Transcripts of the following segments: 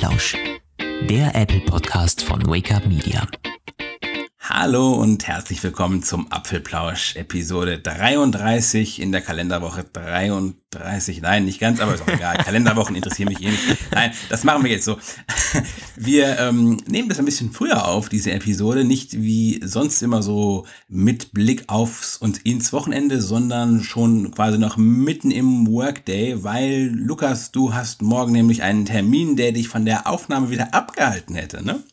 Apfelplausch, der Apple Podcast von Wake Up Media. Hallo und herzlich willkommen zum Apfelplausch Episode 33 in der Kalenderwoche 33. Nein, nicht ganz, aber ist auch egal. Kalenderwochen interessieren mich eh nicht. Nein, das machen wir jetzt so. Wir ähm, nehmen das ein bisschen früher auf, diese Episode, nicht wie sonst immer so mit Blick aufs und ins Wochenende, sondern schon quasi noch mitten im Workday, weil Lukas, du hast morgen nämlich einen Termin, der dich von der Aufnahme wieder abgehalten hätte, ne?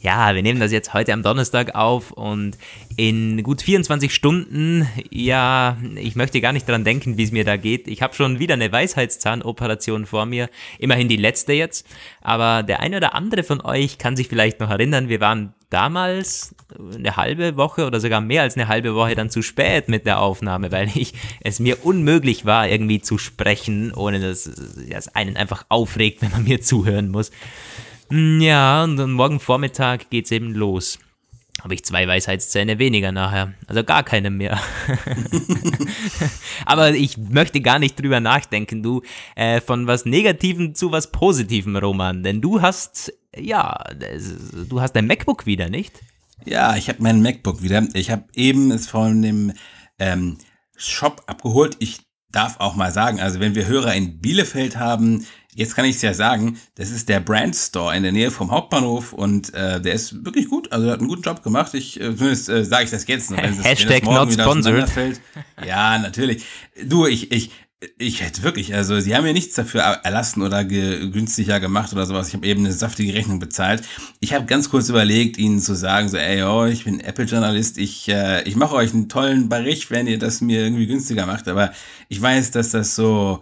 Ja, wir nehmen das jetzt heute am Donnerstag auf und in gut 24 Stunden, ja, ich möchte gar nicht daran denken, wie es mir da geht. Ich habe schon wieder eine Weisheitszahnoperation vor mir, immerhin die letzte jetzt, aber der eine oder andere von euch kann sich vielleicht noch erinnern, wir waren damals eine halbe Woche oder sogar mehr als eine halbe Woche dann zu spät mit der Aufnahme, weil ich es mir unmöglich war, irgendwie zu sprechen, ohne dass es einen einfach aufregt, wenn man mir zuhören muss. Ja, und dann morgen Vormittag geht's eben los. Habe ich zwei Weisheitszähne weniger nachher. Also gar keine mehr. Aber ich möchte gar nicht drüber nachdenken, du, äh, von was Negativem zu was Positivem, Roman. Denn du hast, ja, du hast dein MacBook wieder, nicht? Ja, ich habe mein MacBook wieder. Ich habe eben es von dem ähm, Shop abgeholt. Ich darf auch mal sagen, also wenn wir Hörer in Bielefeld haben, jetzt kann ich es ja sagen, das ist der Brand Store in der Nähe vom Hauptbahnhof und äh, der ist wirklich gut, also hat einen guten Job gemacht. Ich äh, zumindest äh, sage ich das jetzt, wenn es Hashtag wenn das not sponsored. Ja, natürlich. Du, ich ich ich hätte wirklich, also sie haben mir nichts dafür erlassen oder ge günstiger gemacht oder sowas. Ich habe eben eine saftige Rechnung bezahlt. Ich habe ganz kurz überlegt, ihnen zu sagen, so, ey, oh, ich bin Apple-Journalist, ich, äh, ich mache euch einen tollen Bericht, wenn ihr das mir irgendwie günstiger macht. Aber ich weiß, dass das so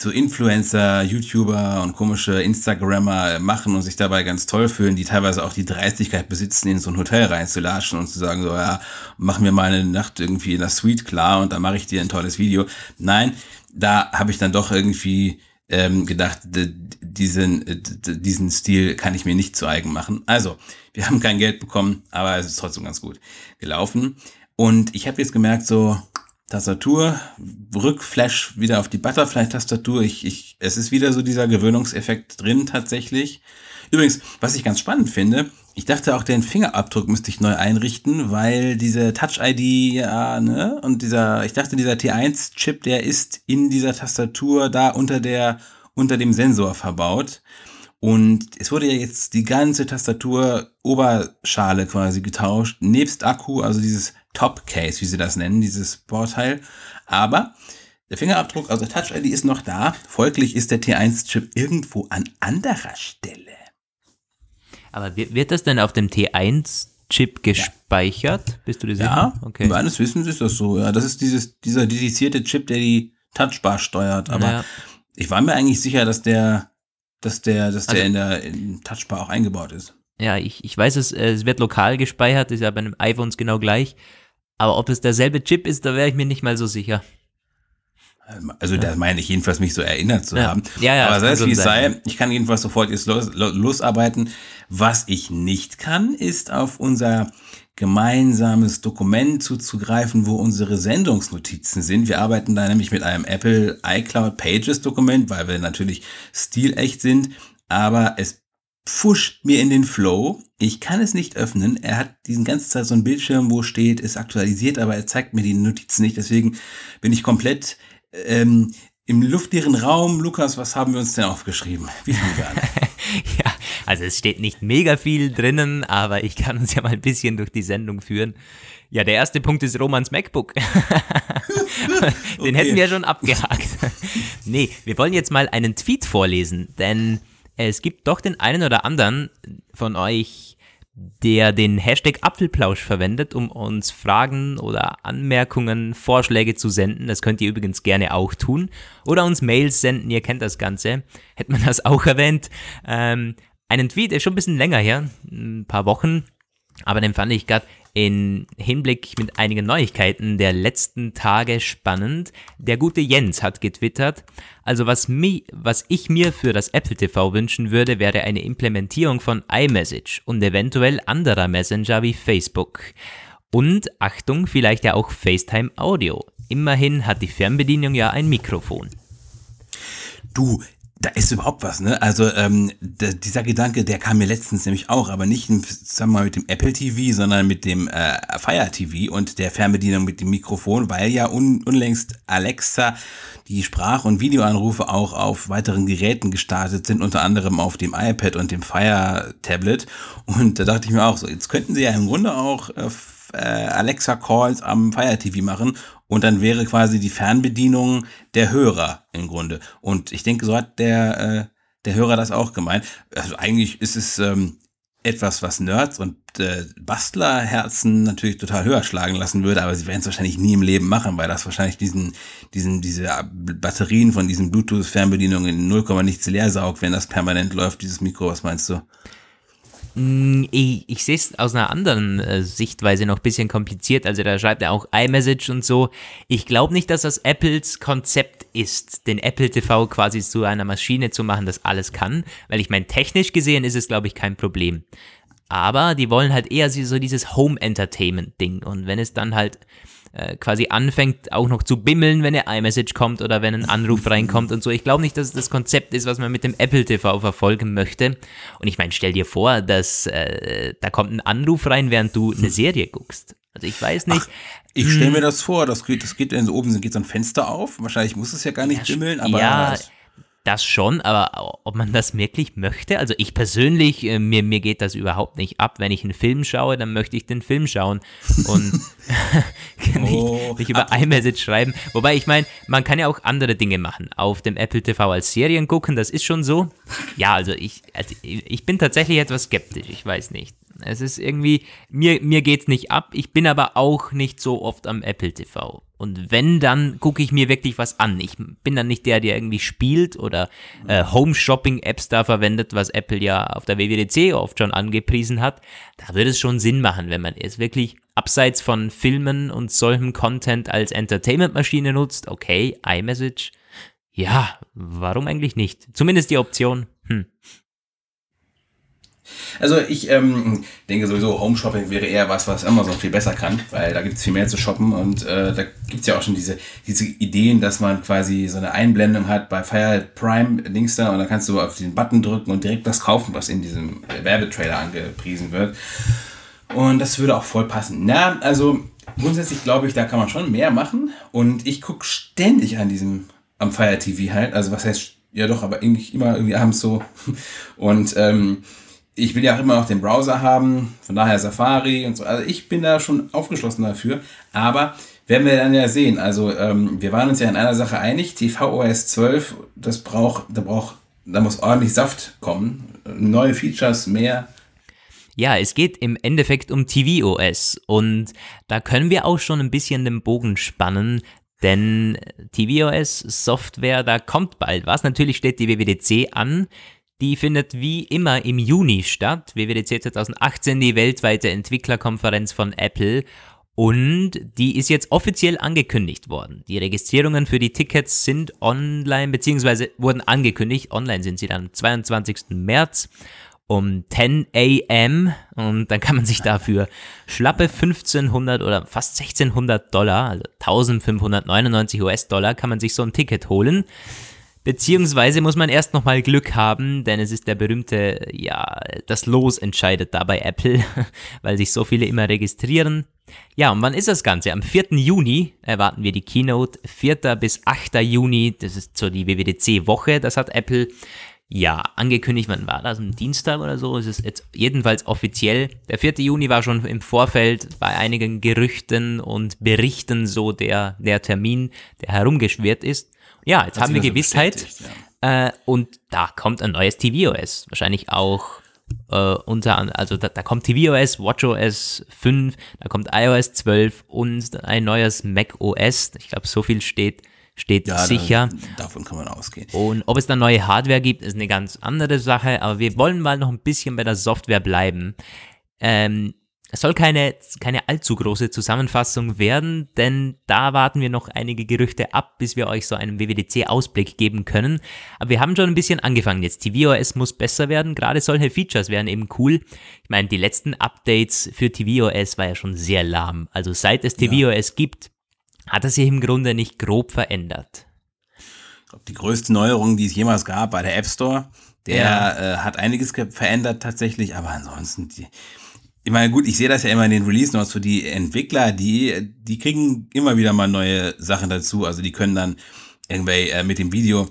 so Influencer, YouTuber und komische Instagrammer machen und sich dabei ganz toll fühlen, die teilweise auch die Dreistigkeit besitzen, in so ein Hotel reinzulatschen und zu sagen, so, ja, mach mir mal eine Nacht irgendwie in der Suite klar und dann mache ich dir ein tolles Video. Nein, da habe ich dann doch irgendwie ähm, gedacht, diesen, diesen Stil kann ich mir nicht zu eigen machen. Also, wir haben kein Geld bekommen, aber es ist trotzdem ganz gut gelaufen. Und ich habe jetzt gemerkt, so, Tastatur, Rückflash wieder auf die Butterfly-Tastatur. Ich, ich, es ist wieder so dieser Gewöhnungseffekt drin tatsächlich. Übrigens, was ich ganz spannend finde, ich dachte auch, den Fingerabdruck müsste ich neu einrichten, weil diese Touch-ID, ja, ne, und dieser, ich dachte, dieser T1-Chip, der ist in dieser Tastatur da unter der, unter dem Sensor verbaut. Und es wurde ja jetzt die ganze Tastatur Oberschale quasi getauscht, nebst Akku, also dieses Top Case, wie sie das nennen, dieses Bauteil. Aber der Fingerabdruck, also Touch ID ist noch da. Folglich ist der T1-Chip irgendwo an anderer Stelle. Aber wird das denn auf dem T1-Chip gespeichert? Ja. Bist du dir sicher? Ja, okay. meines Wissens ist das so. Ja, das ist dieses, dieser dedizierte Chip, der die Touchbar steuert. Aber ja. ich war mir eigentlich sicher, dass der, dass der, dass der also, in der in Touchbar auch eingebaut ist. Ja, ich, ich weiß es, es wird lokal gespeichert, ist ja bei einem iPhones genau gleich. Aber ob es derselbe Chip ist, da wäre ich mir nicht mal so sicher. Also da meine ich jedenfalls mich so erinnert zu ja. haben. Ja, ja, Aber sei es wie es sei, ich kann jedenfalls sofort jetzt los, losarbeiten. Was ich nicht kann, ist auf unser gemeinsames Dokument zuzugreifen, wo unsere Sendungsnotizen sind. Wir arbeiten da nämlich mit einem Apple iCloud Pages Dokument, weil wir natürlich stilecht sind. Aber es pfuscht mir in den Flow. Ich kann es nicht öffnen. Er hat diesen ganzen Zeit so einen Bildschirm, wo steht, ist aktualisiert, aber er zeigt mir die Notizen nicht. Deswegen bin ich komplett ähm, im luftleeren Raum. Lukas, was haben wir uns denn aufgeschrieben? Wie fangen wir an? ja, also es steht nicht mega viel drinnen, aber ich kann uns ja mal ein bisschen durch die Sendung führen. Ja, der erste Punkt ist Romans MacBook. Den okay. hätten wir schon abgehakt. nee, wir wollen jetzt mal einen Tweet vorlesen, denn es gibt doch den einen oder anderen von euch, der den Hashtag Apfelplausch verwendet, um uns Fragen oder Anmerkungen, Vorschläge zu senden. Das könnt ihr übrigens gerne auch tun. Oder uns Mails senden, ihr kennt das Ganze. Hätte man das auch erwähnt. Ähm, einen Tweet ist schon ein bisschen länger her, ein paar Wochen, aber den fand ich gerade in Hinblick mit einigen Neuigkeiten der letzten Tage spannend. Der gute Jens hat getwittert, also was, mi, was ich mir für das Apple TV wünschen würde, wäre eine Implementierung von iMessage und eventuell anderer Messenger wie Facebook. Und Achtung, vielleicht ja auch FaceTime Audio. Immerhin hat die Fernbedienung ja ein Mikrofon. Du, da ist überhaupt was, ne? Also ähm, der, dieser Gedanke, der kam mir letztens nämlich auch, aber nicht wir mal mit dem Apple TV, sondern mit dem äh, Fire TV und der Fernbedienung mit dem Mikrofon, weil ja un, unlängst Alexa die Sprach- und Videoanrufe auch auf weiteren Geräten gestartet sind, unter anderem auf dem iPad und dem Fire Tablet. Und da dachte ich mir auch so, jetzt könnten sie ja im Grunde auch äh, äh, Alexa Calls am Fire TV machen und dann wäre quasi die Fernbedienung der Hörer im Grunde. Und ich denke, so hat der, äh, der Hörer das auch gemeint. Also eigentlich ist es ähm, etwas, was Nerds und äh, Bastlerherzen natürlich total höher schlagen lassen würde, aber sie werden es wahrscheinlich nie im Leben machen, weil das wahrscheinlich diesen, diesen, diese Batterien von diesen Bluetooth-Fernbedienungen in 0, nichts leer saugt, wenn das permanent läuft, dieses Mikro. Was meinst du? Mm, ich, ich sehe es aus einer anderen äh, Sichtweise noch ein bisschen kompliziert. Also da schreibt er auch iMessage und so. Ich glaube nicht, dass das Apples Konzept ist, den Apple TV quasi zu einer Maschine zu machen, das alles kann. Weil ich meine, technisch gesehen ist es, glaube ich, kein Problem. Aber die wollen halt eher so dieses Home-Entertainment-Ding. Und wenn es dann halt äh, quasi anfängt auch noch zu bimmeln, wenn eine iMessage kommt oder wenn ein Anruf reinkommt und so. Ich glaube nicht, dass es das Konzept ist, was man mit dem Apple TV verfolgen möchte. Und ich meine, stell dir vor, dass äh, da kommt ein Anruf rein, während du eine Serie guckst. Also ich weiß nicht. Ach, ich stelle mir hm. das vor, das geht, das geht, wenn so oben geht so ein Fenster auf. Wahrscheinlich muss es ja gar nicht ja, bimmeln, aber. Ja, das schon, aber ob man das wirklich möchte, also ich persönlich, äh, mir, mir geht das überhaupt nicht ab. Wenn ich einen Film schaue, dann möchte ich den Film schauen und nicht, oh, nicht über iMessage schreiben. Wobei ich meine, man kann ja auch andere Dinge machen. Auf dem Apple TV als Serien gucken, das ist schon so. Ja, also ich, also ich bin tatsächlich etwas skeptisch, ich weiß nicht. Es ist irgendwie, mir, mir geht's nicht ab. Ich bin aber auch nicht so oft am Apple TV. Und wenn, dann gucke ich mir wirklich was an. Ich bin dann nicht der, der irgendwie spielt oder äh, Home-Shopping-Apps da verwendet, was Apple ja auf der WWDC oft schon angepriesen hat. Da würde es schon Sinn machen, wenn man es wirklich abseits von Filmen und solchem Content als Entertainment-Maschine nutzt. Okay, iMessage. Ja, warum eigentlich nicht? Zumindest die Option. Hm. Also ich ähm, denke sowieso, Home Shopping wäre eher was, was Amazon viel besser kann, weil da gibt es viel mehr zu shoppen und äh, da gibt es ja auch schon diese, diese Ideen, dass man quasi so eine Einblendung hat bei Fire Prime Dings da und da kannst du auf den Button drücken und direkt das kaufen, was in diesem Werbetrailer angepriesen wird. Und das würde auch voll passen. Na, also grundsätzlich glaube ich, da kann man schon mehr machen und ich gucke ständig an diesem, am Fire TV halt, also was heißt, ja doch, aber irgendwie immer irgendwie abends so und ähm, ich will ja auch immer noch den Browser haben, von daher Safari und so. Also ich bin da schon aufgeschlossen dafür, aber werden wir dann ja sehen. Also ähm, wir waren uns ja in einer Sache einig, tvOS 12, das braucht, da braucht, da muss ordentlich Saft kommen, neue Features, mehr. Ja, es geht im Endeffekt um tvOS und da können wir auch schon ein bisschen den Bogen spannen, denn tvOS Software, da kommt bald was. Natürlich steht die WWDC an. Die findet wie immer im Juni statt. WWDC 2018, die weltweite Entwicklerkonferenz von Apple. Und die ist jetzt offiziell angekündigt worden. Die Registrierungen für die Tickets sind online, beziehungsweise wurden angekündigt. Online sind sie dann am 22. März um 10 a.m. Und dann kann man sich dafür schlappe 1500 oder fast 1600 Dollar, also 1599 US-Dollar, kann man sich so ein Ticket holen. Beziehungsweise muss man erst nochmal Glück haben, denn es ist der berühmte, ja, das Los entscheidet da bei Apple, weil sich so viele immer registrieren. Ja, und wann ist das Ganze? Am 4. Juni erwarten wir die Keynote. 4. bis 8. Juni, das ist so die WWDC-Woche, das hat Apple ja angekündigt. Wann war das? Am Dienstag oder so? Es ist jetzt jedenfalls offiziell. Der 4. Juni war schon im Vorfeld bei einigen Gerüchten und Berichten so der, der Termin, der herumgeschwert ist. Ja, jetzt haben wir Gewissheit. Ja. Äh, und da kommt ein neues tvOS. Wahrscheinlich auch äh, unter, also da, da kommt tvOS, WatchOS 5, da kommt iOS 12 und ein neues macOS. Ich glaube, so viel steht, steht ja, sicher. Da, davon kann man ausgehen. Und ob es da neue Hardware gibt, ist eine ganz andere Sache. Aber wir wollen mal noch ein bisschen bei der Software bleiben. Ähm, es soll keine, keine allzu große Zusammenfassung werden, denn da warten wir noch einige Gerüchte ab, bis wir euch so einen WWDC-Ausblick geben können. Aber wir haben schon ein bisschen angefangen jetzt. tvOS muss besser werden, gerade solche Features wären eben cool. Ich meine, die letzten Updates für tvOS war ja schon sehr lahm. Also seit es tvOS ja. gibt, hat es sich im Grunde nicht grob verändert. die größte Neuerung, die es jemals gab, war der App Store. Der ja. äh, hat einiges verändert tatsächlich, aber ansonsten, die, ich meine, gut, ich sehe das ja immer in den Release Notes für die Entwickler, die, die kriegen immer wieder mal neue Sachen dazu. Also die können dann irgendwie äh, mit dem Video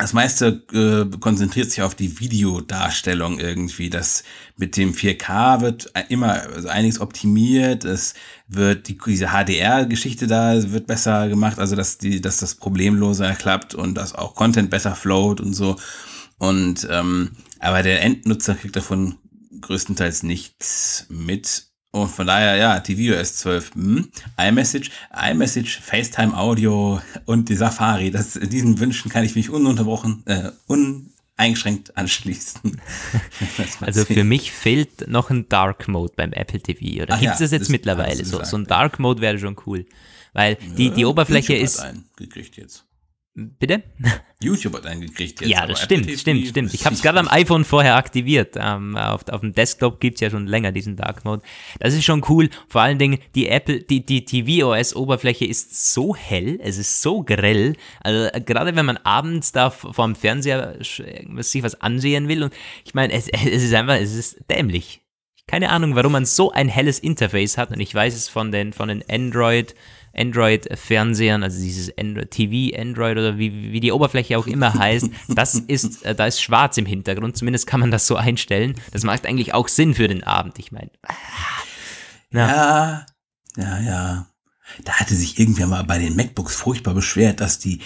das meiste äh, konzentriert sich auf die Videodarstellung irgendwie. Das mit dem 4K wird immer also einiges optimiert. Es wird die, diese HDR-Geschichte da wird besser gemacht, also dass die, dass das problemloser klappt und dass auch Content besser float und so. Und ähm, aber der Endnutzer kriegt davon größtenteils nichts mit. Und von daher, ja, tvOS 12, hm, iMessage, iMessage, FaceTime Audio und die Safari. Das, diesen Wünschen kann ich mich ununterbrochen, äh, uneingeschränkt anschließen. also für mich fehlt noch ein Dark Mode beim Apple TV. Oder gibt es ja, das jetzt das mittlerweile? So, so ein Dark Mode wäre schon cool. Weil die, die Oberfläche ist. Jetzt. Bitte? YouTube hat einen gekriegt jetzt. Ja, das stimmt, TV stimmt, stimmt. Ich habe es gerade am iPhone vorher aktiviert. Ähm, auf, auf dem Desktop gibt es ja schon länger diesen Dark Mode. Das ist schon cool. Vor allen Dingen, die Apple, die, die tvOS-Oberfläche ist so hell, es ist so grell. Also äh, gerade wenn man abends da vor dem Fernseher sich was ansehen will. Und ich meine, es, es ist einfach, es ist dämlich. Keine Ahnung, warum man so ein helles Interface hat. Und ich weiß es von den, von den Android- Android-Fernsehern, also dieses Android TV, Android oder wie, wie die Oberfläche auch immer heißt, das ist, äh, da ist schwarz im Hintergrund, zumindest kann man das so einstellen. Das macht eigentlich auch Sinn für den Abend, ich meine. Ja, ja, ja. Da hatte sich irgendwer mal bei den MacBooks furchtbar beschwert, dass die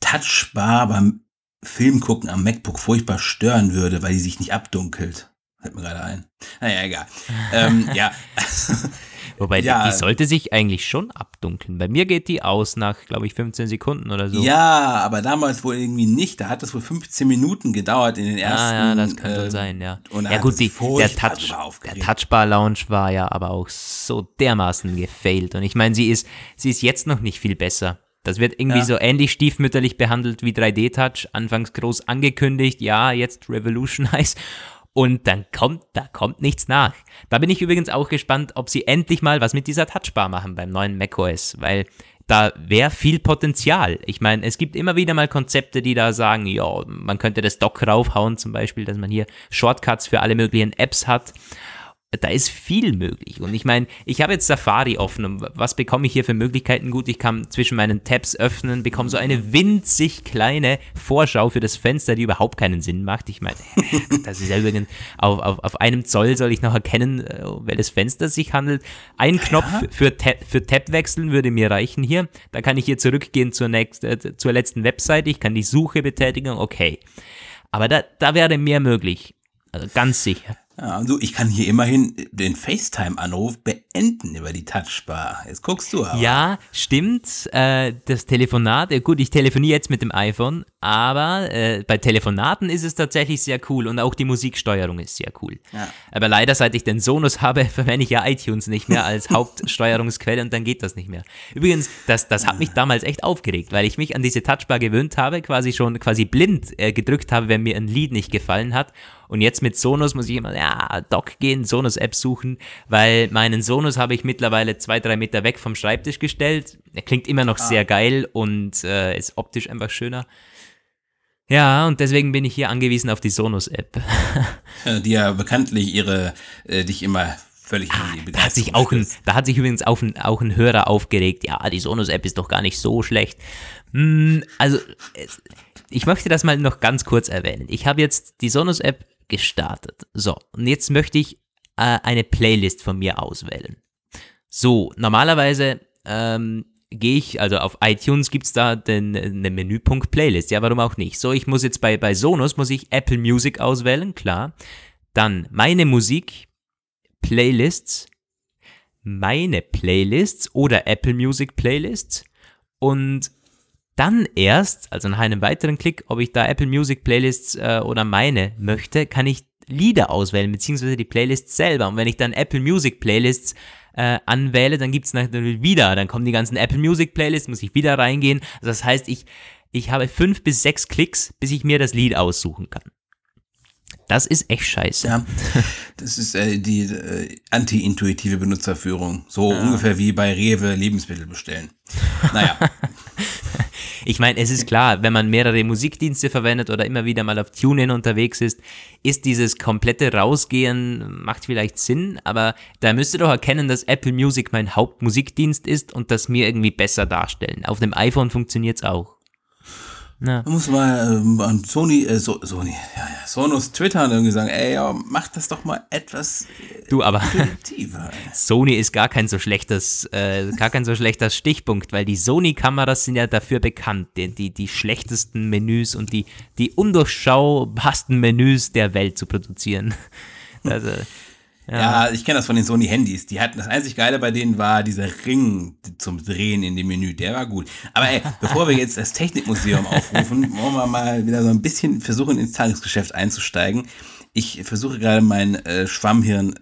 Touchbar beim Filmgucken am MacBook furchtbar stören würde, weil die sich nicht abdunkelt. Fällt mir gerade ein. Naja, egal. ähm, ja. Wobei, ja. die, die, sollte sich eigentlich schon abdunkeln. Bei mir geht die aus nach, glaube ich, 15 Sekunden oder so. Ja, aber damals wohl irgendwie nicht. Da hat es wohl 15 Minuten gedauert in den ersten. Ah, ja, das kann äh, so sein, ja. ja gut, die, der, Touch, der Touchbar Lounge war ja aber auch so dermaßen gefailt. Und ich meine, sie ist, sie ist jetzt noch nicht viel besser. Das wird irgendwie ja. so ähnlich stiefmütterlich behandelt wie 3D-Touch. Anfangs groß angekündigt, ja, jetzt Revolutionize. Und dann kommt, da kommt nichts nach. Da bin ich übrigens auch gespannt, ob sie endlich mal was mit dieser Touchbar machen beim neuen macOS, weil da wäre viel Potenzial. Ich meine, es gibt immer wieder mal Konzepte, die da sagen, ja, man könnte das Dock raufhauen, zum Beispiel, dass man hier Shortcuts für alle möglichen Apps hat da ist viel möglich. Und ich meine, ich habe jetzt Safari offen und was bekomme ich hier für Möglichkeiten? Gut, ich kann zwischen meinen Tabs öffnen, bekomme so eine winzig kleine Vorschau für das Fenster, die überhaupt keinen Sinn macht. Ich meine, das ist ja übrigens, auf, auf, auf einem Zoll soll ich noch erkennen, äh, welches Fenster sich handelt. Ein Knopf ja. für, Tab, für Tab wechseln würde mir reichen hier. Da kann ich hier zurückgehen zur, nächst, äh, zur letzten Webseite. Ich kann die Suche betätigen. Okay. Aber da, da wäre mehr möglich. Also ganz sicher. Ja, also ich kann hier immerhin den FaceTime-Anruf beenden über die Touchbar. Jetzt guckst du aber. Ja, stimmt. Äh, das Telefonat, äh, gut, ich telefoniere jetzt mit dem iPhone, aber äh, bei Telefonaten ist es tatsächlich sehr cool und auch die Musiksteuerung ist sehr cool. Ja. Aber leider, seit ich den Sonos habe, verwende ich ja iTunes nicht mehr als Hauptsteuerungsquelle und dann geht das nicht mehr. Übrigens, das, das hat mich damals echt aufgeregt, weil ich mich an diese Touchbar gewöhnt habe, quasi schon quasi blind äh, gedrückt habe, wenn mir ein Lied nicht gefallen hat und jetzt mit Sonos muss ich immer, ja, Doc gehen, Sonos-App suchen, weil meinen Sonos habe ich mittlerweile zwei, drei Meter weg vom Schreibtisch gestellt. Er klingt immer noch ah. sehr geil und äh, ist optisch einfach schöner. Ja, und deswegen bin ich hier angewiesen auf die Sonos-App. die ja bekanntlich ihre, äh, dich immer völlig ah, da hat sich auch ein, Da hat sich übrigens auch ein, auch ein Hörer aufgeregt, ja, die Sonos-App ist doch gar nicht so schlecht. Hm, also, ich möchte das mal noch ganz kurz erwähnen. Ich habe jetzt die Sonos-App gestartet. So, und jetzt möchte ich äh, eine Playlist von mir auswählen. So, normalerweise ähm, gehe ich, also auf iTunes gibt es da den, den Menüpunkt Playlist. Ja, warum auch nicht? So, ich muss jetzt bei, bei Sonos, muss ich Apple Music auswählen, klar. Dann meine Musik, Playlists, meine Playlists oder Apple Music Playlists und dann erst, also nach einem weiteren Klick, ob ich da Apple Music Playlists äh, oder meine möchte, kann ich Lieder auswählen, beziehungsweise die Playlists selber. Und wenn ich dann Apple Music Playlists äh, anwähle, dann gibt es natürlich wieder, dann kommen die ganzen Apple Music Playlists, muss ich wieder reingehen. Also das heißt, ich, ich habe fünf bis sechs Klicks, bis ich mir das Lied aussuchen kann. Das ist echt scheiße. Ja, das ist äh, die äh, anti-intuitive Benutzerführung. So ja. ungefähr wie bei Rewe Lebensmittel bestellen. Naja. Ich meine, es ist klar, wenn man mehrere Musikdienste verwendet oder immer wieder mal auf TuneIn unterwegs ist, ist dieses komplette Rausgehen, macht vielleicht Sinn, aber da müsst ihr doch erkennen, dass Apple Music mein Hauptmusikdienst ist und das mir irgendwie besser darstellen. Auf dem iPhone funktioniert es auch. Na. Man muss mal ähm, an Sony, äh, so, Sony, ja, ja, Sonos Twitter irgendwie sagen, ey, ja, mach das doch mal etwas äh, Du, aber Sony ist gar kein so schlechtes, äh, gar kein so schlechter Stichpunkt, weil die Sony-Kameras sind ja dafür bekannt, die, die, die schlechtesten Menüs und die, die undurchschaubarsten Menüs der Welt zu produzieren. Also, ja, ja ich kenne das von den Sony-Handys. Die hatten das einzig Geile bei denen war dieser Ring zum Drehen in dem Menü. Der war gut. Aber ey, bevor wir jetzt das Technikmuseum aufrufen, wollen wir mal wieder so ein bisschen versuchen, ins Tagesgeschäft einzusteigen. Ich versuche gerade mein äh, Schwammhirn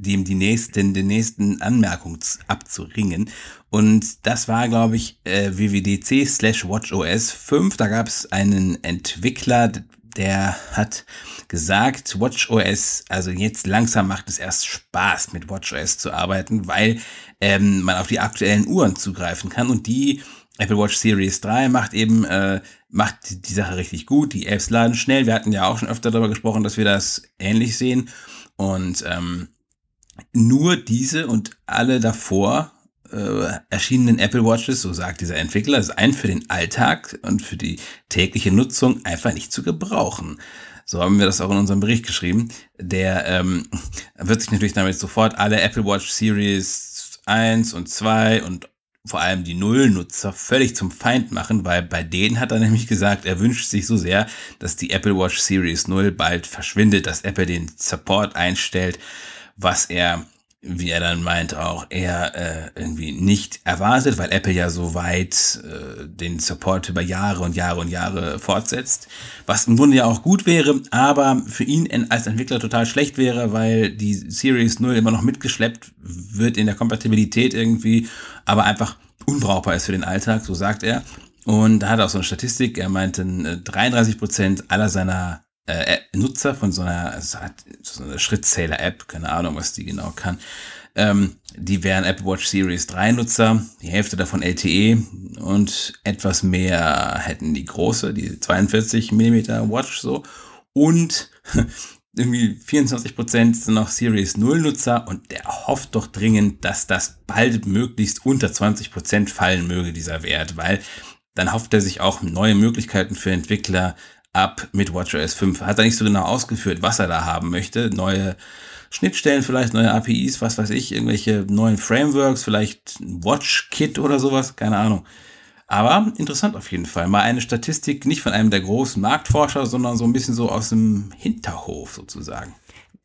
dem die nächsten, den nächsten Anmerkung abzuringen. Und das war, glaube ich, äh, WWDC slash WatchOS 5. Da gab es einen Entwickler, der hat gesagt, WatchOS, also jetzt langsam macht es erst Spaß mit WatchOS zu arbeiten, weil ähm, man auf die aktuellen Uhren zugreifen kann und die Apple Watch Series 3 macht eben, äh, macht die Sache richtig gut. Die Apps laden schnell. Wir hatten ja auch schon öfter darüber gesprochen, dass wir das ähnlich sehen. Und ähm, nur diese und alle davor äh, erschienenen Apple Watches, so sagt dieser Entwickler, seien für den Alltag und für die tägliche Nutzung einfach nicht zu gebrauchen. So haben wir das auch in unserem Bericht geschrieben. Der ähm, wird sich natürlich damit sofort alle Apple Watch Series 1 und 2 und vor allem die Null-Nutzer völlig zum Feind machen, weil bei denen hat er nämlich gesagt, er wünscht sich so sehr, dass die Apple Watch Series 0 bald verschwindet, dass Apple den Support einstellt, was er wie er dann meint, auch eher äh, irgendwie nicht erwartet, weil Apple ja so weit äh, den Support über Jahre und Jahre und Jahre fortsetzt. Was im Grunde ja auch gut wäre, aber für ihn als Entwickler total schlecht wäre, weil die Series 0 immer noch mitgeschleppt wird in der Kompatibilität irgendwie, aber einfach unbrauchbar ist für den Alltag, so sagt er. Und da hat er auch so eine Statistik, er meinte, 33 Prozent aller seiner äh, Nutzer von so einer, also so einer Schrittzähler-App, keine Ahnung, was die genau kann. Ähm, die wären Apple Watch Series 3 Nutzer, die Hälfte davon LTE und etwas mehr hätten die große, die 42 mm Watch so. Und irgendwie 24% sind noch Series 0 Nutzer und der hofft doch dringend, dass das bald möglichst unter 20% fallen möge, dieser Wert, weil dann hofft er sich auch neue Möglichkeiten für Entwickler ab mit WatchOS 5. Hat er nicht so genau ausgeführt, was er da haben möchte. Neue Schnittstellen, vielleicht neue APIs, was weiß ich, irgendwelche neuen Frameworks, vielleicht WatchKit oder sowas, keine Ahnung. Aber interessant auf jeden Fall. Mal eine Statistik nicht von einem der großen Marktforscher, sondern so ein bisschen so aus dem Hinterhof sozusagen.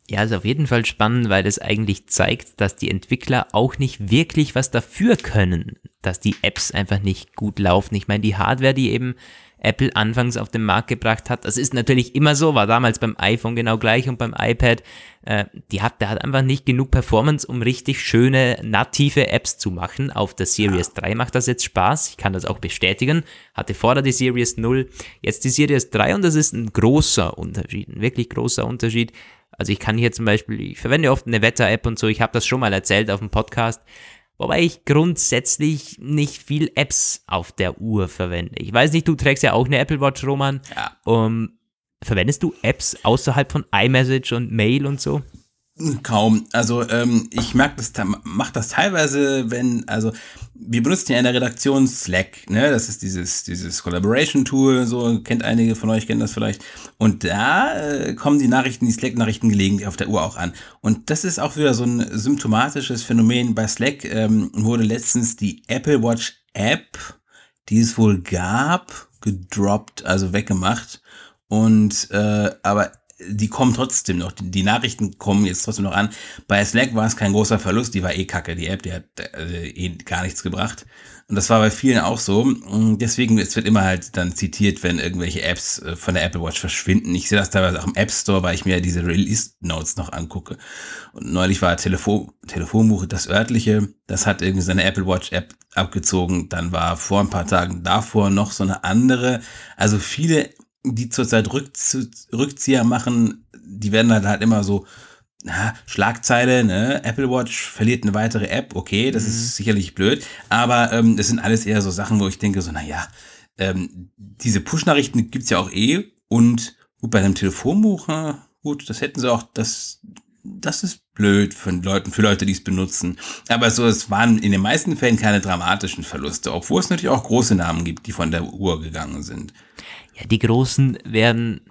Ja, ist auf jeden Fall spannend, weil das eigentlich zeigt, dass die Entwickler auch nicht wirklich was dafür können, dass die Apps einfach nicht gut laufen. Ich meine, die Hardware, die eben Apple anfangs auf den Markt gebracht hat. Das ist natürlich immer so, war damals beim iPhone genau gleich und beim iPad. Äh, die hat, der hat einfach nicht genug Performance, um richtig schöne native Apps zu machen. Auf der Series ja. 3 macht das jetzt Spaß. Ich kann das auch bestätigen. Hatte vorher die Series 0, jetzt die Series 3 und das ist ein großer Unterschied, ein wirklich großer Unterschied. Also ich kann hier zum Beispiel, ich verwende oft eine Wetter-App und so, ich habe das schon mal erzählt auf dem Podcast. Wobei ich grundsätzlich nicht viel Apps auf der Uhr verwende. Ich weiß nicht, du trägst ja auch eine Apple Watch, Roman. Ja. Um, verwendest du Apps außerhalb von iMessage und Mail und so? Kaum. Also ähm, ich merke das, mache das teilweise, wenn, also wir benutzen ja in der Redaktion Slack, ne? Das ist dieses, dieses Collaboration-Tool, so kennt einige von euch, kennen das vielleicht. Und da äh, kommen die Nachrichten, die Slack-Nachrichten gelegentlich auf der Uhr auch an. Und das ist auch wieder so ein symptomatisches Phänomen bei Slack. Ähm, wurde letztens die Apple Watch App, die es wohl gab, gedroppt, also weggemacht. Und äh, aber die kommen trotzdem noch, die, Nachrichten kommen jetzt trotzdem noch an. Bei Slack war es kein großer Verlust, die war eh kacke, die App, die hat äh, eh gar nichts gebracht. Und das war bei vielen auch so. Und deswegen, es wird immer halt dann zitiert, wenn irgendwelche Apps äh, von der Apple Watch verschwinden. Ich sehe das teilweise auch im App Store, weil ich mir diese Release Notes noch angucke. Und neulich war Telefon, Telefonbuch das örtliche, das hat irgendwie seine Apple Watch App abgezogen. Dann war vor ein paar Tagen davor noch so eine andere. Also viele die zurzeit Rückzie Rückzieher machen, die werden halt halt immer so, na, Schlagzeile, ne? Apple Watch verliert eine weitere App, okay, das mhm. ist sicherlich blöd, aber ähm, das sind alles eher so Sachen, wo ich denke, so, naja, ähm, diese Push-Nachrichten gibt's ja auch eh und gut, bei einem Telefonbuch, äh, gut, das hätten sie auch, das, das ist blöd für Leute, für Leute, die es benutzen. Aber so, es waren in den meisten Fällen keine dramatischen Verluste, obwohl es natürlich auch große Namen gibt, die von der Uhr gegangen sind. Ja, die großen werden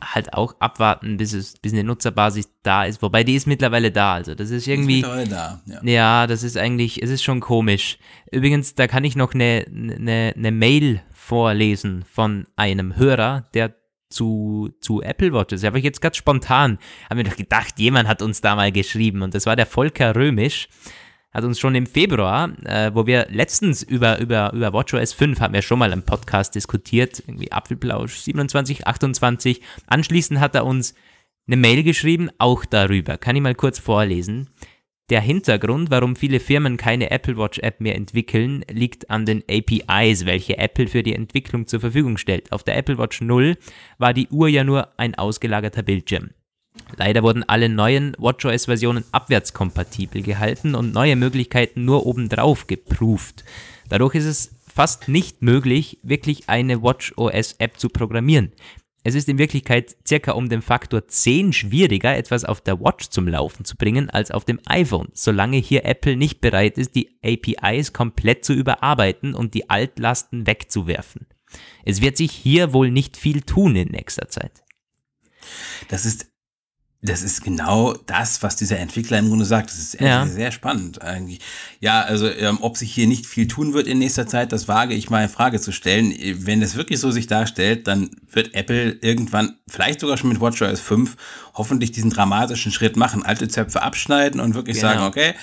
halt auch abwarten, bis es, bis eine Nutzerbasis da ist. Wobei die ist mittlerweile da. Also das ist irgendwie. Ist mittlerweile da, ja. ja. das ist eigentlich, es ist schon komisch. Übrigens, da kann ich noch eine, eine, eine Mail vorlesen von einem Hörer, der zu, zu Apple Watches. Habe ich jetzt ganz spontan, habe mir doch gedacht, jemand hat uns da mal geschrieben und das war der Volker Römisch. Hat uns schon im Februar, äh, wo wir letztens über, über, über WatchOS 5 haben wir schon mal im Podcast diskutiert, irgendwie Apfelplausch 27, 28. Anschließend hat er uns eine Mail geschrieben, auch darüber. Kann ich mal kurz vorlesen. Der Hintergrund, warum viele Firmen keine Apple Watch App mehr entwickeln, liegt an den APIs, welche Apple für die Entwicklung zur Verfügung stellt. Auf der Apple Watch 0 war die Uhr ja nur ein ausgelagerter Bildschirm. Leider wurden alle neuen WatchOS-Versionen abwärtskompatibel gehalten und neue Möglichkeiten nur obendrauf geprüft. Dadurch ist es fast nicht möglich, wirklich eine WatchOS-App zu programmieren. Es ist in Wirklichkeit circa um den Faktor 10 schwieriger, etwas auf der Watch zum Laufen zu bringen, als auf dem iPhone, solange hier Apple nicht bereit ist, die APIs komplett zu überarbeiten und die Altlasten wegzuwerfen. Es wird sich hier wohl nicht viel tun in nächster Zeit. Das ist das ist genau das, was dieser Entwickler im Grunde sagt. Das ist ja. sehr spannend eigentlich. Ja, also ähm, ob sich hier nicht viel tun wird in nächster Zeit, das wage ich mal in Frage zu stellen. Wenn es wirklich so sich darstellt, dann wird Apple irgendwann, vielleicht sogar schon mit WatchOS 5, hoffentlich diesen dramatischen Schritt machen, alte Zöpfe abschneiden und wirklich genau. sagen, okay,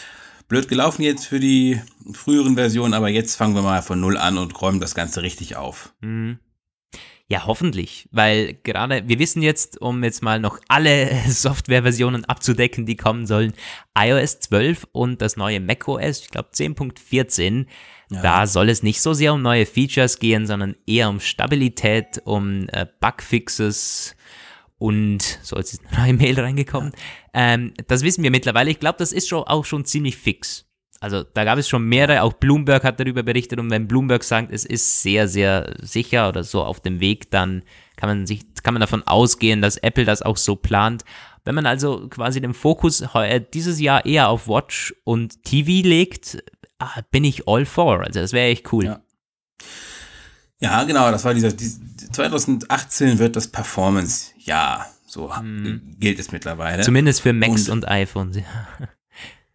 blöd gelaufen jetzt für die früheren Versionen, aber jetzt fangen wir mal von Null an und räumen das Ganze richtig auf. Mhm. Ja, hoffentlich, weil gerade, wir wissen jetzt, um jetzt mal noch alle Softwareversionen abzudecken, die kommen sollen, iOS 12 und das neue macOS, ich glaube 10.14, ja. da soll es nicht so sehr um neue Features gehen, sondern eher um Stabilität, um äh, Bugfixes und so jetzt ist eine neue Mail reingekommen. Ja. Ähm, das wissen wir mittlerweile. Ich glaube, das ist schon auch schon ziemlich fix also da gab es schon mehrere, auch Bloomberg hat darüber berichtet und wenn Bloomberg sagt, es ist sehr, sehr sicher oder so auf dem Weg, dann kann man sich, kann man davon ausgehen, dass Apple das auch so plant. Wenn man also quasi den Fokus dieses Jahr eher auf Watch und TV legt, ah, bin ich all for. Also das wäre echt cool. Ja. ja. genau, das war dieser, 2018 wird das Performance-Jahr. So hm. gilt es mittlerweile. Zumindest für Macs und, und iPhones. ja,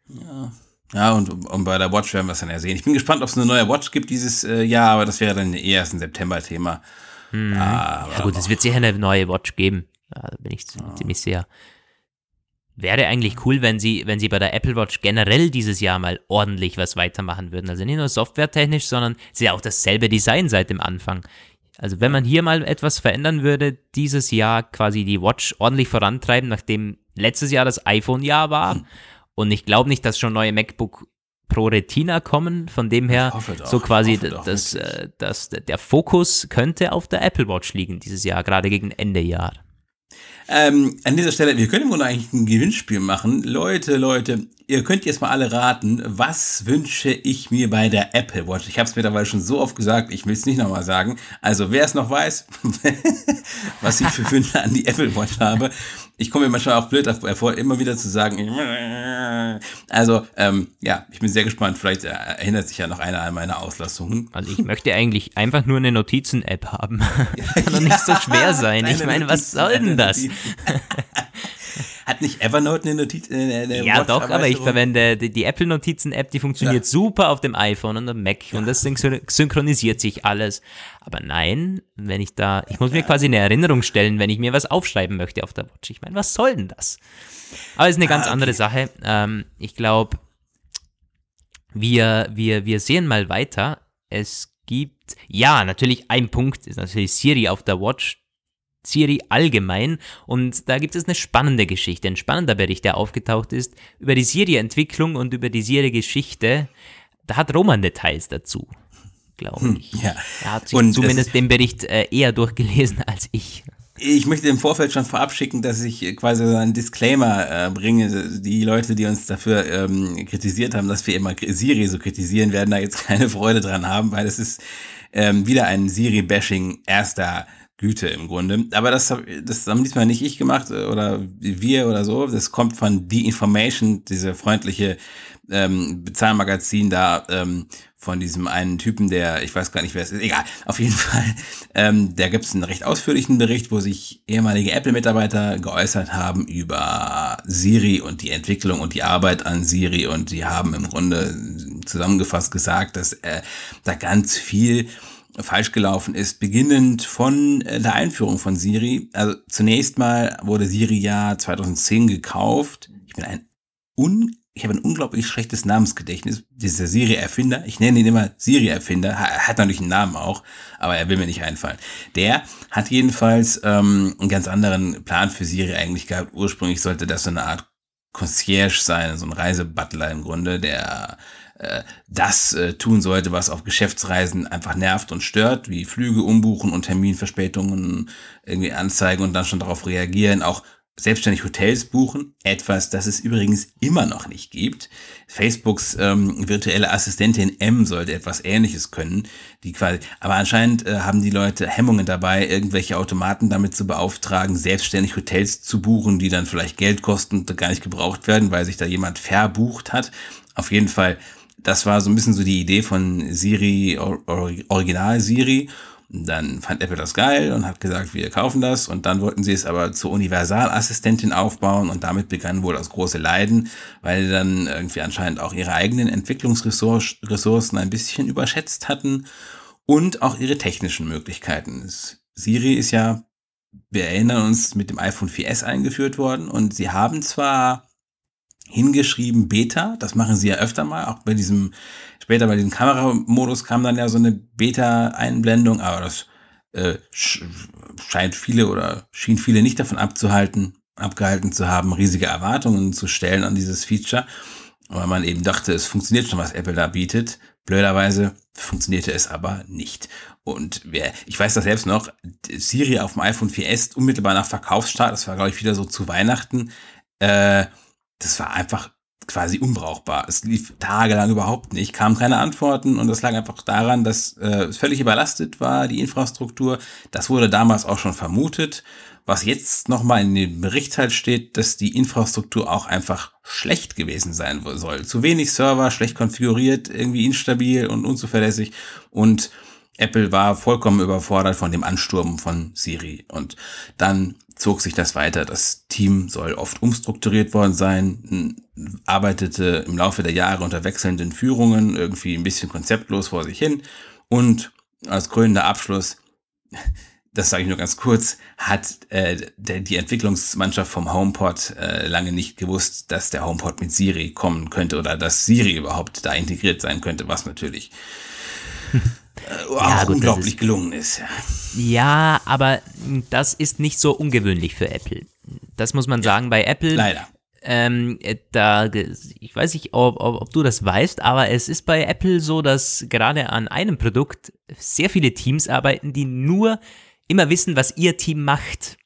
ja, und, und bei der Watch werden wir es dann ja sehen. Ich bin gespannt, ob es eine neue Watch gibt dieses äh, Jahr, aber das wäre dann eher erst ein September-Thema. Hm. Ja, ja, gut, es wird sicher eine neue Watch geben. Ja, da bin ich ja. ziemlich sicher. Wäre eigentlich cool, wenn sie, wenn sie bei der Apple Watch generell dieses Jahr mal ordentlich was weitermachen würden. Also nicht nur softwaretechnisch, sondern sie auch dasselbe Design seit dem Anfang. Also wenn man hier mal etwas verändern würde, dieses Jahr quasi die Watch ordentlich vorantreiben, nachdem letztes Jahr das iPhone-Jahr war. Und ich glaube nicht, dass schon neue MacBook Pro Retina kommen. Von dem her, doch, so quasi, das, äh, das, der Fokus könnte auf der Apple Watch liegen dieses Jahr, gerade gegen Ende Jahr. Ähm, an dieser Stelle, wir können im Grunde eigentlich ein Gewinnspiel machen. Leute, Leute, ihr könnt jetzt mal alle raten, was wünsche ich mir bei der Apple Watch? Ich habe es mittlerweile schon so oft gesagt, ich will es nicht nochmal sagen. Also wer es noch weiß, was ich für Wünsche an die Apple Watch habe, ich komme mir manchmal auch blöd davor, immer wieder zu sagen. Also, ähm, ja, ich bin sehr gespannt. Vielleicht erinnert sich ja noch einer an meine Auslassungen. Also ich möchte eigentlich einfach nur eine Notizen-App haben. Kann doch nicht so schwer sein. Ich meine, was soll denn das? Hat nicht Evernote eine Notiz? Eine, eine ja, doch, aber ich verwende die, die Apple Notizen-App, die funktioniert ja. super auf dem iPhone und dem Mac ja. und das synchronisiert sich alles. Aber nein, wenn ich da, ich muss mir quasi eine Erinnerung stellen, wenn ich mir was aufschreiben möchte auf der Watch. Ich meine, was soll denn das? Aber es ist eine ganz ah, okay. andere Sache. Ähm, ich glaube, wir, wir, wir sehen mal weiter. Es gibt, ja, natürlich ein Punkt ist natürlich Siri auf der Watch Siri allgemein. Und da gibt es eine spannende Geschichte, ein spannender Bericht, der aufgetaucht ist über die Siri-Entwicklung und über die Siri-Geschichte. Da hat Roman Details dazu, glaube hm, ich. Ja. Er hat sich und zumindest den Bericht äh, eher durchgelesen als ich. Ich möchte im Vorfeld schon vorab schicken, dass ich quasi so einen Disclaimer äh, bringe. Die Leute, die uns dafür ähm, kritisiert haben, dass wir immer Siri so kritisieren, werden da jetzt keine Freude dran haben, weil es ist ähm, wieder ein Siri-Bashing erster Güte im Grunde. Aber das, das haben diesmal nicht ich gemacht äh, oder wir oder so. Das kommt von The Information, diese freundliche ähm, Bezahlmagazin da ähm, von diesem einen Typen, der, ich weiß gar nicht, wer es ist, egal, auf jeden Fall, ähm, da gibt es einen recht ausführlichen Bericht, wo sich ehemalige Apple-Mitarbeiter geäußert haben über Siri und die Entwicklung und die Arbeit an Siri und die haben im Grunde zusammengefasst gesagt, dass äh, da ganz viel falsch gelaufen ist, beginnend von äh, der Einführung von Siri. Also zunächst mal wurde Siri ja 2010 gekauft. Ich bin ein un ich habe ein unglaublich schlechtes Namensgedächtnis. Dieser Siri-Erfinder, ich nenne ihn immer Siri-Erfinder, hat natürlich einen Namen auch, aber er will mir nicht einfallen. Der hat jedenfalls ähm, einen ganz anderen Plan für Siri eigentlich gehabt. Ursprünglich sollte das so eine Art Concierge sein, so ein Reisebutler im Grunde, der äh, das äh, tun sollte, was auf Geschäftsreisen einfach nervt und stört, wie Flüge umbuchen und Terminverspätungen irgendwie anzeigen und dann schon darauf reagieren, auch selbstständig Hotels buchen, etwas, das es übrigens immer noch nicht gibt. Facebooks ähm, virtuelle Assistentin M sollte etwas Ähnliches können, die quasi, aber anscheinend äh, haben die Leute Hemmungen dabei, irgendwelche Automaten damit zu beauftragen, selbstständig Hotels zu buchen, die dann vielleicht Geld kosten und gar nicht gebraucht werden, weil sich da jemand verbucht hat. Auf jeden Fall, das war so ein bisschen so die Idee von Siri, Original Siri dann fand Apple das geil und hat gesagt, wir kaufen das. Und dann wollten sie es aber zur Universalassistentin aufbauen und damit begann wohl das große Leiden, weil sie dann irgendwie anscheinend auch ihre eigenen Entwicklungsressourcen ein bisschen überschätzt hatten und auch ihre technischen Möglichkeiten. Siri ist ja, wir erinnern uns, mit dem iPhone 4S eingeführt worden und sie haben zwar hingeschrieben Beta. Das machen sie ja öfter mal. Auch bei diesem, später bei diesem Kameramodus kam dann ja so eine Beta-Einblendung, aber das äh, scheint viele oder schien viele nicht davon abzuhalten, abgehalten zu haben, riesige Erwartungen zu stellen an dieses Feature. Weil man eben dachte, es funktioniert schon, was Apple da bietet. Blöderweise funktionierte es aber nicht. Und wer, ich weiß das selbst noch, Siri auf dem iPhone 4S unmittelbar nach Verkaufsstart, das war glaube ich wieder so zu Weihnachten, äh, das war einfach quasi unbrauchbar. Es lief tagelang überhaupt nicht, kamen keine Antworten und das lag einfach daran, dass äh, es völlig überlastet war, die Infrastruktur. Das wurde damals auch schon vermutet. Was jetzt nochmal in dem Bericht halt steht, dass die Infrastruktur auch einfach schlecht gewesen sein soll. Zu wenig Server, schlecht konfiguriert, irgendwie instabil und unzuverlässig und Apple war vollkommen überfordert von dem Ansturm von Siri. Und dann zog sich das weiter. Das Team soll oft umstrukturiert worden sein, arbeitete im Laufe der Jahre unter wechselnden Führungen irgendwie ein bisschen konzeptlos vor sich hin. Und als krönender Abschluss, das sage ich nur ganz kurz, hat äh, die Entwicklungsmannschaft vom HomePod äh, lange nicht gewusst, dass der HomePod mit Siri kommen könnte oder dass Siri überhaupt da integriert sein könnte, was natürlich auch ja, gut, unglaublich ist, gelungen ist. Ja. ja, aber das ist nicht so ungewöhnlich für Apple. Das muss man ja, sagen. Bei Apple leider. Ähm, da, ich weiß nicht, ob, ob, ob, du das weißt, aber es ist bei Apple so, dass gerade an einem Produkt sehr viele Teams arbeiten, die nur immer wissen, was ihr Team macht.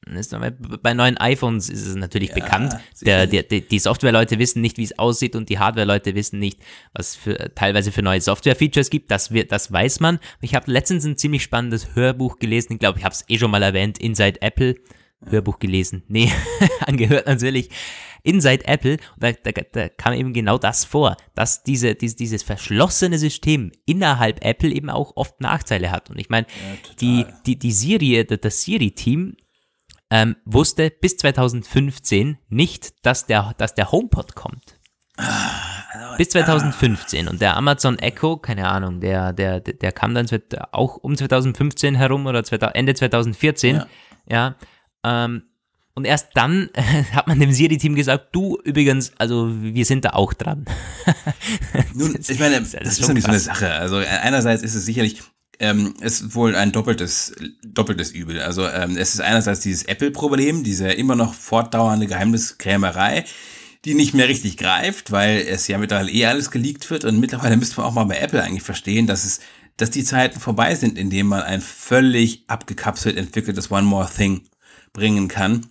Bei neuen iPhones ist es natürlich ja, bekannt. Der, der, die Software-Leute wissen nicht, wie es aussieht und die Hardware-Leute wissen nicht, was für, teilweise für neue Software-Features gibt. Das, wird, das weiß man. Ich habe letztens ein ziemlich spannendes Hörbuch gelesen. Ich glaube, ich habe es eh schon mal erwähnt. Inside Apple. Hörbuch gelesen. Nee, angehört natürlich. Inside Apple, da, da, da, kam eben genau das vor, dass diese, diese, dieses verschlossene System innerhalb Apple eben auch oft Nachteile hat. Und ich meine, ja, die, die, die Siri, das Siri-Team ähm, wusste bis 2015 nicht, dass der, dass der HomePod kommt. Ah, bis 2015 und der Amazon Echo, keine Ahnung, der, der, der kam dann auch um 2015 herum oder Ende 2014, ja, ja ähm, und erst dann hat man dem Siri-Team gesagt, du übrigens, also wir sind da auch dran. Nun, ich meine, das ist, das ist nämlich so eine Sache. Also einerseits ist es sicherlich, ähm, ist wohl ein doppeltes, doppeltes Übel. Also ähm, es ist einerseits dieses Apple-Problem, diese immer noch fortdauernde Geheimniskrämerei, die nicht mehr richtig greift, weil es ja mittlerweile eh alles geleakt wird und mittlerweile müsste man auch mal bei Apple eigentlich verstehen, dass es, dass die Zeiten vorbei sind, in denen man ein völlig abgekapselt entwickeltes One More Thing bringen kann.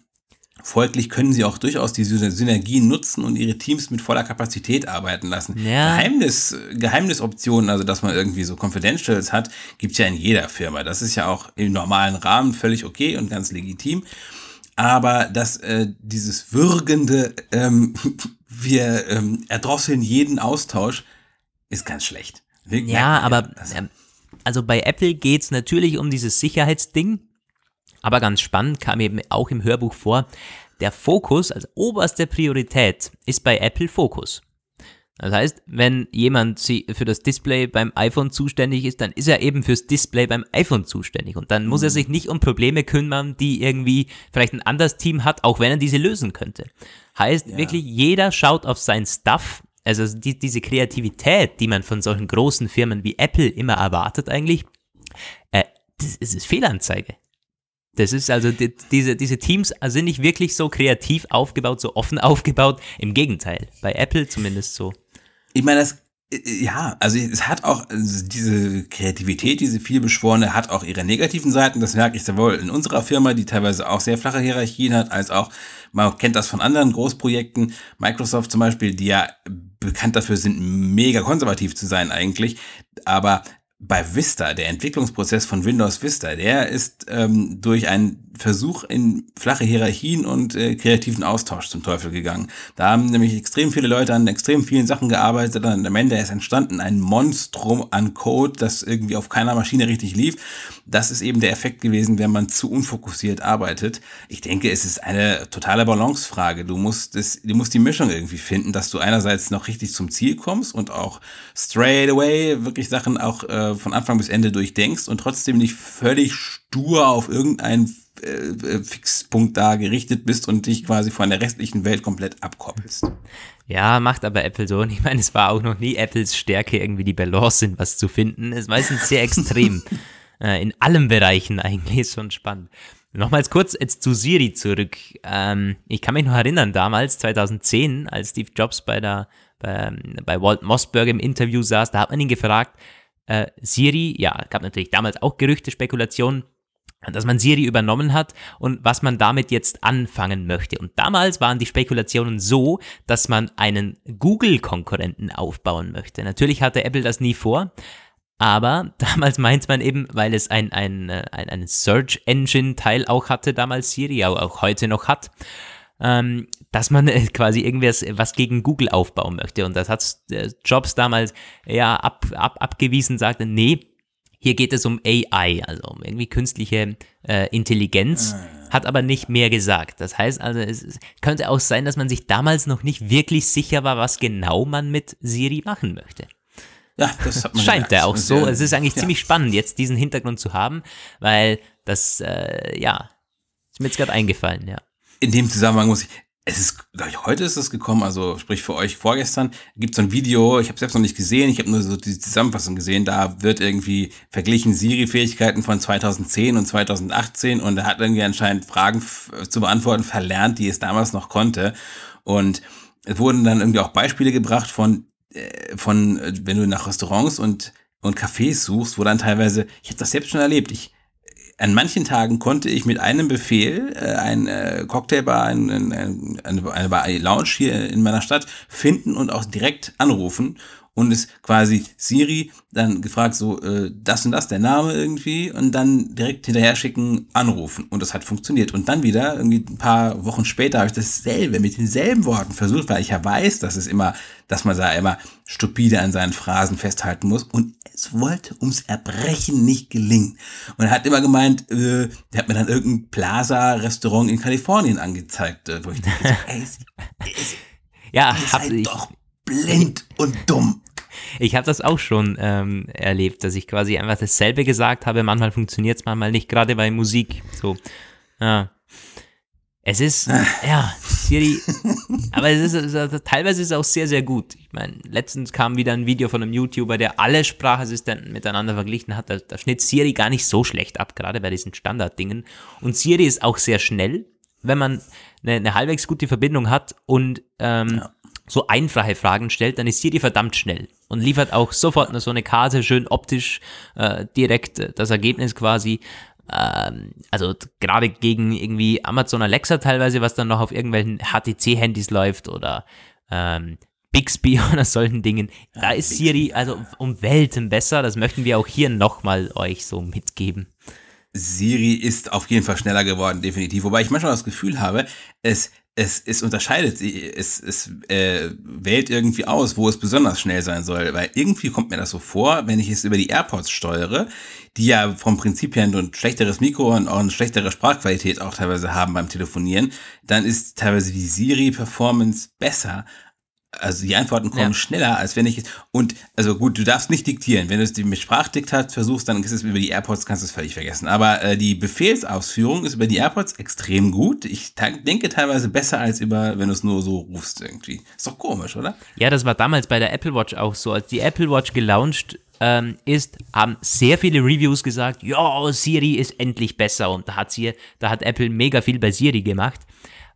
Folglich können sie auch durchaus diese Synergien nutzen und ihre Teams mit voller Kapazität arbeiten lassen. Ja. Geheimnis, Geheimnisoptionen, also dass man irgendwie so Confidentials hat, gibt's ja in jeder Firma. Das ist ja auch im normalen Rahmen völlig okay und ganz legitim. Aber dass äh, dieses würgende, ähm, wir ähm, erdrosseln jeden Austausch, ist ganz schlecht. ja, aber also, also bei Apple geht's natürlich um dieses Sicherheitsding. Aber ganz spannend kam eben auch im Hörbuch vor, der Fokus als oberste Priorität ist bei Apple Fokus. Das heißt, wenn jemand für das Display beim iPhone zuständig ist, dann ist er eben fürs Display beim iPhone zuständig. Und dann muss er mhm. sich nicht um Probleme kümmern, die irgendwie vielleicht ein anderes Team hat, auch wenn er diese lösen könnte. Heißt ja. wirklich, jeder schaut auf sein Stuff. Also die, diese Kreativität, die man von solchen großen Firmen wie Apple immer erwartet eigentlich, äh, das ist Fehlanzeige. Das ist also, die, diese, diese Teams sind nicht wirklich so kreativ aufgebaut, so offen aufgebaut. Im Gegenteil, bei Apple zumindest so. Ich meine, das, äh, ja, also es hat auch also diese Kreativität, diese vielbeschworene, hat auch ihre negativen Seiten. Das merke ich sowohl in unserer Firma, die teilweise auch sehr flache Hierarchien hat, als auch, man kennt das von anderen Großprojekten. Microsoft zum Beispiel, die ja bekannt dafür sind, mega konservativ zu sein eigentlich. Aber bei Vista, der Entwicklungsprozess von Windows Vista, der ist ähm, durch einen Versuch in flache Hierarchien und äh, kreativen Austausch zum Teufel gegangen. Da haben nämlich extrem viele Leute an extrem vielen Sachen gearbeitet und am Ende ist entstanden ein Monstrum an Code, das irgendwie auf keiner Maschine richtig lief. Das ist eben der Effekt gewesen, wenn man zu unfokussiert arbeitet. Ich denke, es ist eine totale Balancefrage. Du musst es, du musst die Mischung irgendwie finden, dass du einerseits noch richtig zum Ziel kommst und auch straight away wirklich Sachen auch äh, von Anfang bis Ende durchdenkst und trotzdem nicht völlig stur auf irgendeinen äh, äh, Fixpunkt da gerichtet bist und dich quasi von der restlichen Welt komplett abkoppelst. Ja, macht aber Apple so. Und ich meine, es war auch noch nie Apples Stärke, irgendwie die Balance in was zu finden. Es ist meistens sehr extrem. äh, in allen Bereichen eigentlich ist schon spannend. Nochmals kurz jetzt zu Siri zurück. Ähm, ich kann mich noch erinnern, damals, 2010, als Steve Jobs bei der bei, bei Walt Mossberg im Interview saß, da hat man ihn gefragt, äh, Siri, ja, gab natürlich damals auch Gerüchte, Spekulationen, dass man Siri übernommen hat und was man damit jetzt anfangen möchte. Und damals waren die Spekulationen so, dass man einen Google-Konkurrenten aufbauen möchte. Natürlich hatte Apple das nie vor, aber damals meint man eben, weil es ein, ein, ein, ein Search Engine-Teil auch hatte, damals Siri auch, auch heute noch hat, ähm, dass man äh, quasi irgendwas was gegen Google aufbauen möchte. Und das hat äh, Jobs damals ja ab, ab, abgewiesen, sagte, nee, hier geht es um AI, also um irgendwie künstliche äh, Intelligenz, ah. hat aber nicht mehr gesagt. Das heißt also, es könnte auch sein, dass man sich damals noch nicht wirklich sicher war, was genau man mit Siri machen möchte. Ja, das hat man Scheint ja auch so. Es ist eigentlich ja. ziemlich spannend, jetzt diesen Hintergrund zu haben, weil das, äh, ja, ist mir jetzt gerade eingefallen, ja. In dem Zusammenhang muss ich, es ist, glaube ich, heute ist es gekommen, also sprich für euch vorgestern, gibt so ein Video, ich habe selbst noch nicht gesehen, ich habe nur so die Zusammenfassung gesehen, da wird irgendwie verglichen Siri-Fähigkeiten von 2010 und 2018 und er hat irgendwie anscheinend Fragen zu beantworten verlernt, die es damals noch konnte. Und es wurden dann irgendwie auch Beispiele gebracht von, äh, von wenn du nach Restaurants und, und Cafés suchst, wo dann teilweise, ich habe das selbst schon erlebt, ich an manchen Tagen konnte ich mit einem Befehl äh, ein äh, Cocktailbar, ein, ein, eine, eine Bar, Lounge hier in meiner Stadt finden und auch direkt anrufen und es quasi Siri dann gefragt, so äh, das und das, der Name irgendwie und dann direkt hinterher schicken, anrufen und das hat funktioniert. Und dann wieder, irgendwie ein paar Wochen später, habe ich dasselbe mit denselben Worten versucht, weil ich ja weiß, dass es immer, dass man da immer stupide an seinen Phrasen festhalten muss und es wollte ums Erbrechen nicht gelingen. Und er hat immer gemeint, äh, der hat mir dann irgendein Plaza-Restaurant in Kalifornien angezeigt, äh, wo ich dachte, so, ey, sie, sie, ja, hab ich doch blind und dumm. Ich habe das auch schon ähm, erlebt, dass ich quasi einfach dasselbe gesagt habe. Manchmal funktioniert es, manchmal nicht, gerade bei Musik. So, ja. Es ist, ja, Siri, aber es ist, also, teilweise ist es auch sehr, sehr gut. Ich meine, letztens kam wieder ein Video von einem YouTuber, der alle Sprachassistenten miteinander verglichen hat. Da, da schnitt Siri gar nicht so schlecht ab, gerade bei diesen Standarddingen. Und Siri ist auch sehr schnell, wenn man eine, eine halbwegs gute Verbindung hat und ähm, ja so einfache Fragen stellt, dann ist Siri verdammt schnell und liefert auch sofort so eine Karte schön optisch äh, direkt äh, das Ergebnis quasi. ähm, also gerade gegen irgendwie Amazon Alexa teilweise, was dann noch auf irgendwelchen HTC-Handys läuft oder ähm, Bixby oder solchen Dingen. Da ist Siri also um Welten besser. Das möchten wir auch hier nochmal euch so mitgeben. Siri ist auf jeden Fall schneller geworden, definitiv. Wobei ich manchmal das Gefühl habe, es, es, es unterscheidet, es, es äh, wählt irgendwie aus, wo es besonders schnell sein soll. Weil irgendwie kommt mir das so vor, wenn ich es über die AirPods steuere, die ja vom Prinzip her ein schlechteres Mikro und auch eine schlechtere Sprachqualität auch teilweise haben beim Telefonieren, dann ist teilweise die Siri-Performance besser also die Antworten kommen ja. schneller, als wenn ich und also gut, du darfst nicht diktieren. Wenn du es mit Sprachdiktat versuchst, dann ist es über die AirPods, kannst du es völlig vergessen. Aber äh, die Befehlsausführung ist über die AirPods extrem gut. Ich denke teilweise besser als über, wenn du es nur so rufst irgendwie. Ist doch komisch, oder? Ja, das war damals bei der Apple Watch auch so. Als die Apple Watch gelauncht ähm, ist, haben sehr viele Reviews gesagt, ja, Siri ist endlich besser und da hat sie, da hat Apple mega viel bei Siri gemacht.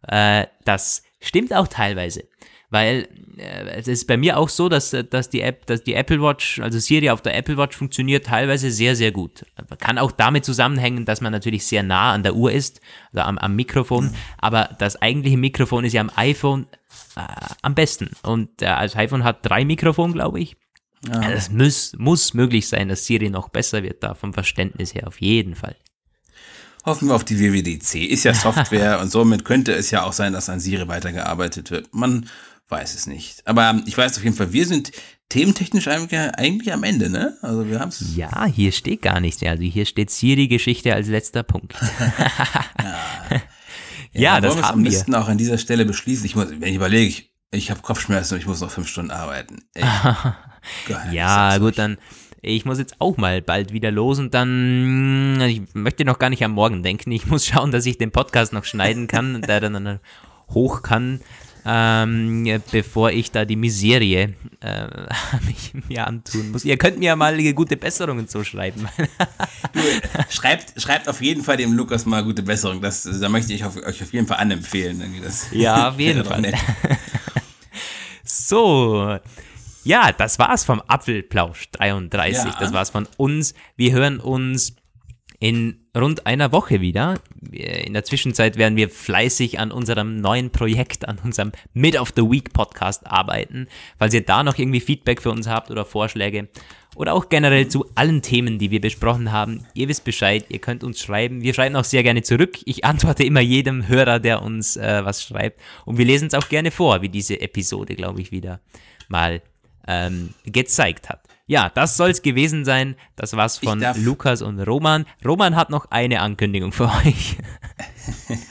Äh, das stimmt auch teilweise. Weil äh, es ist bei mir auch so, dass, dass, die App, dass die Apple Watch, also Siri auf der Apple Watch funktioniert teilweise sehr, sehr gut. Kann auch damit zusammenhängen, dass man natürlich sehr nah an der Uhr ist, also am, am Mikrofon. Aber das eigentliche Mikrofon ist ja am iPhone äh, am besten. Und äh, das iPhone hat drei Mikrofone, glaube ich. Ja. Also es muss, muss möglich sein, dass Siri noch besser wird da, vom Verständnis her, auf jeden Fall. Hoffen wir auf die WWDC. Ist ja Software und somit könnte es ja auch sein, dass an Siri weitergearbeitet wird. Man weiß es nicht. Aber ich weiß auf jeden Fall, wir sind thementechnisch eigentlich am Ende, ne? Also wir haben es. Ja, hier steht gar nichts. Also hier steht Siri-Geschichte als letzter Punkt. ja. ja, das wir am besten auch an dieser Stelle beschließen. Ich muss, wenn ich überlege, ich, ich habe Kopfschmerzen und ich muss noch fünf Stunden arbeiten. Geil, ja, gut, dann. Ich muss jetzt auch mal bald wieder los und dann, ich möchte noch gar nicht am Morgen denken. Ich muss schauen, dass ich den Podcast noch schneiden kann, der dann hoch kann ähm, bevor ich da die Miserie äh, mir antun muss. Ihr könnt mir ja mal gute Besserungen zuschreiben. schreibt, schreibt auf jeden Fall dem Lukas mal gute Besserung. Das, da möchte ich auf, euch auf jeden Fall anempfehlen. Das ja, auf jeden Fall. so. Ja, das war's vom Apfelplausch 33. Ja. Das war's von uns. Wir hören uns in rund einer Woche wieder. In der Zwischenzeit werden wir fleißig an unserem neuen Projekt, an unserem Mid of the Week Podcast arbeiten. Falls ihr da noch irgendwie Feedback für uns habt oder Vorschläge oder auch generell zu allen Themen, die wir besprochen haben, ihr wisst Bescheid, ihr könnt uns schreiben. Wir schreiben auch sehr gerne zurück. Ich antworte immer jedem Hörer, der uns äh, was schreibt. Und wir lesen es auch gerne vor, wie diese Episode, glaube ich, wieder mal ähm, gezeigt hat. Ja, das soll es gewesen sein. Das war's von Lukas und Roman. Roman hat noch eine Ankündigung für euch.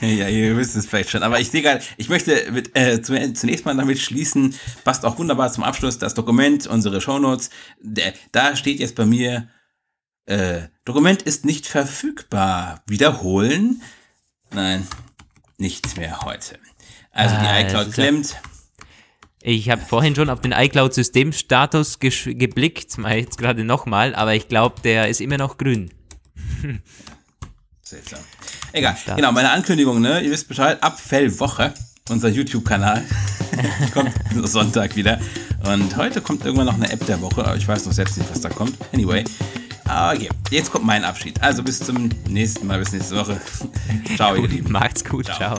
ja, ihr wisst es vielleicht schon. Aber ich sehe gerade, ich möchte mit, äh, zunächst mal damit schließen, passt auch wunderbar zum Abschluss, das Dokument, unsere Shownotes. Der, da steht jetzt bei mir, äh, Dokument ist nicht verfügbar. Wiederholen? Nein, nicht mehr heute. Also die ah, iCloud klemmt. Ich habe vorhin schon auf den iCloud-Systemstatus geblickt, ich jetzt gerade nochmal, aber ich glaube, der ist immer noch grün. Seltsam. Egal. Genau, meine Ankündigung, ne? Ihr wisst Bescheid, Abfellwoche, unser YouTube-Kanal. kommt Sonntag wieder. Und heute kommt irgendwann noch eine App der Woche, aber ich weiß noch selbst nicht, was da kommt. Anyway. Okay, jetzt kommt mein Abschied. Also bis zum nächsten Mal, bis nächste Woche. Ciao, ihr Lieben. Macht's gut, ciao. ciao.